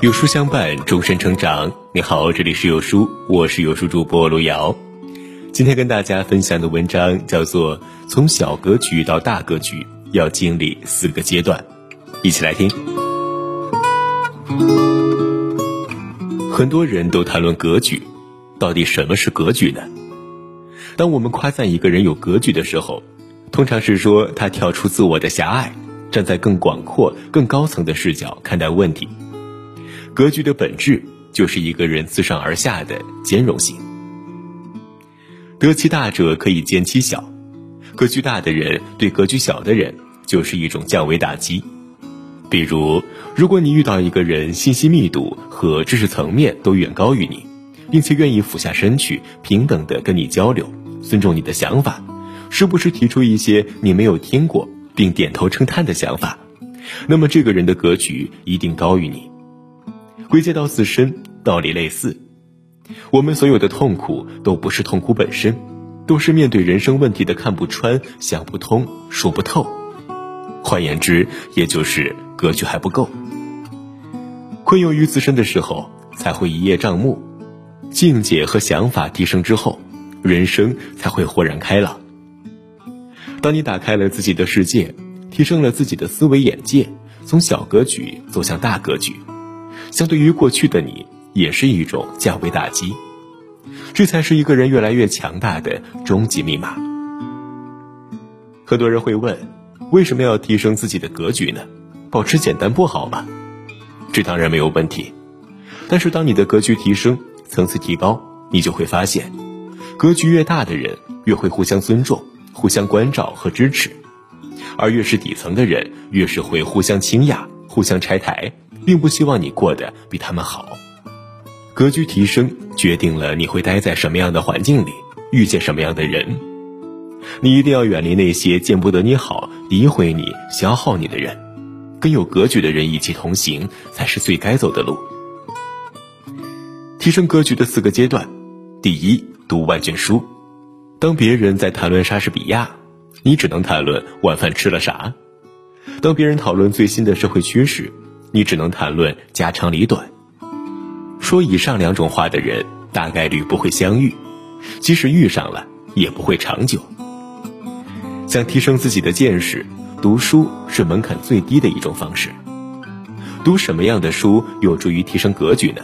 有书相伴，终身成长。你好，这里是有书，我是有书主播卢瑶。今天跟大家分享的文章叫做《从小格局到大格局，要经历四个阶段》，一起来听。很多人都谈论格局，到底什么是格局呢？当我们夸赞一个人有格局的时候，通常是说他跳出自我的狭隘，站在更广阔、更高层的视角看待问题。格局的本质就是一个人自上而下的兼容性。得其大者可以兼其小，格局大的人对格局小的人就是一种降维打击。比如，如果你遇到一个人信息密度和知识层面都远高于你，并且愿意俯下身去平等的跟你交流，尊重你的想法，时不时提出一些你没有听过并点头称叹的想法，那么这个人的格局一定高于你。归结到自身，道理类似。我们所有的痛苦都不是痛苦本身，都是面对人生问题的看不穿、想不通、说不透。换言之，也就是格局还不够。困囿于自身的时候，才会一叶障目；境界和想法提升之后，人生才会豁然开朗。当你打开了自己的世界，提升了自己的思维眼界，从小格局走向大格局。相对于过去的你，也是一种降维打击，这才是一个人越来越强大的终极密码。很多人会问，为什么要提升自己的格局呢？保持简单不好吗？这当然没有问题，但是当你的格局提升，层次提高，你就会发现，格局越大的人越会互相尊重、互相关照和支持，而越是底层的人，越是会互相倾轧、互相拆台。并不希望你过得比他们好。格局提升决定了你会待在什么样的环境里，遇见什么样的人。你一定要远离那些见不得你好、诋毁你、消耗你的人，跟有格局的人一起同行才是最该走的路。提升格局的四个阶段：第一，读万卷书。当别人在谈论莎士比亚，你只能谈论晚饭吃了啥；当别人讨论最新的社会趋势。你只能谈论家长里短，说以上两种话的人大概率不会相遇，即使遇上了也不会长久。想提升自己的见识，读书是门槛最低的一种方式。读什么样的书有助于提升格局呢？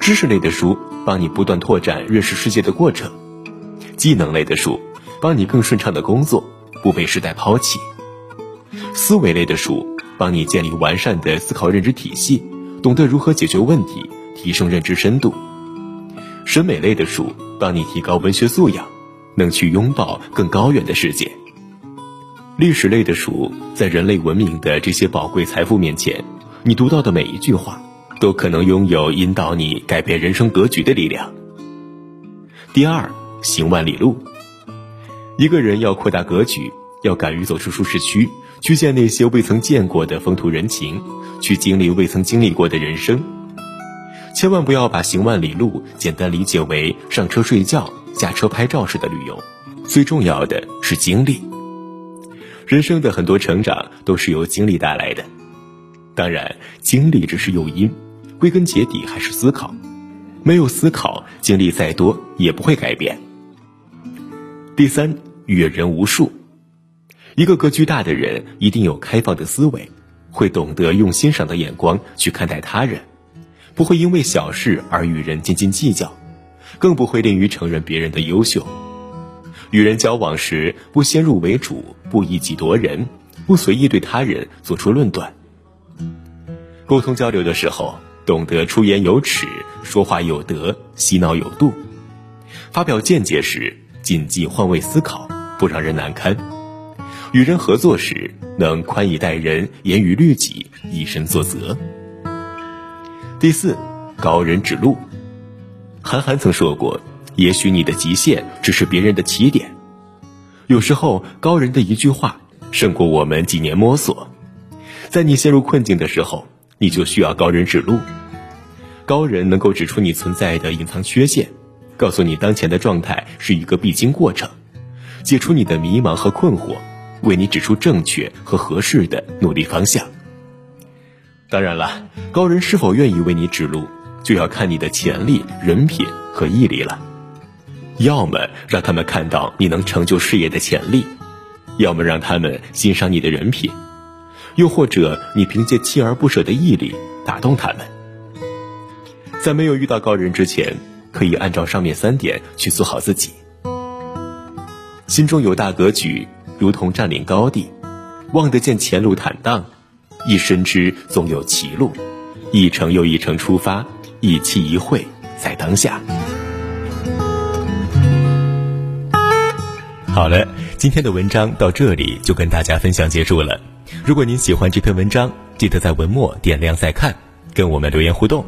知识类的书帮你不断拓展认识世界的过程，技能类的书帮你更顺畅的工作，不被时代抛弃，思维类的书。帮你建立完善的思考认知体系，懂得如何解决问题，提升认知深度。审美类的书帮你提高文学素养，能去拥抱更高远的世界。历史类的书在人类文明的这些宝贵财富面前，你读到的每一句话，都可能拥有引导你改变人生格局的力量。第二，行万里路。一个人要扩大格局，要敢于走出舒适区。去见那些未曾见过的风土人情，去经历未曾经历过的人生。千万不要把行万里路简单理解为上车睡觉、下车拍照式的旅游。最重要的是经历。人生的很多成长都是由经历带来的。当然，经历只是诱因，归根结底还是思考。没有思考，经历再多也不会改变。第三，阅人无数。一个格局大的人一定有开放的思维，会懂得用欣赏的眼光去看待他人，不会因为小事而与人斤斤计较，更不会吝于承认别人的优秀。与人交往时不先入为主，不以己夺人，不随意对他人做出论断。沟通交流的时候，懂得出言有尺，说话有德，洗脑有度。发表见解时，谨记换位思考，不让人难堪。与人合作时，能宽以待人，严于律己，以身作则。第四，高人指路。韩寒曾说过：“也许你的极限只是别人的起点。”有时候，高人的一句话胜过我们几年摸索。在你陷入困境的时候，你就需要高人指路。高人能够指出你存在的隐藏缺陷，告诉你当前的状态是一个必经过程，解除你的迷茫和困惑。为你指出正确和合适的努力方向。当然了，高人是否愿意为你指路，就要看你的潜力、人品和毅力了。要么让他们看到你能成就事业的潜力，要么让他们欣赏你的人品，又或者你凭借锲而不舍的毅力打动他们。在没有遇到高人之前，可以按照上面三点去做好自己。心中有大格局，如同占领高地，望得见前路坦荡，亦深知总有歧路，一程又一程出发，一期一会在当下。好了，今天的文章到这里就跟大家分享结束了。如果您喜欢这篇文章，记得在文末点亮再看，跟我们留言互动。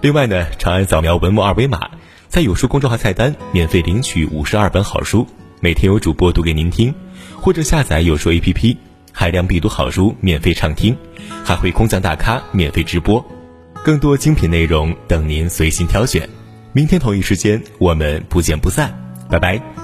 另外呢，长按扫描文末二维码，在有书公众号菜单免费领取五十二本好书，每天有主播读给您听，或者下载有书 APP，海量必读好书免费畅听，还会空降大咖免费直播，更多精品内容等您随心挑选。明天同一时间，我们不见不散，拜拜。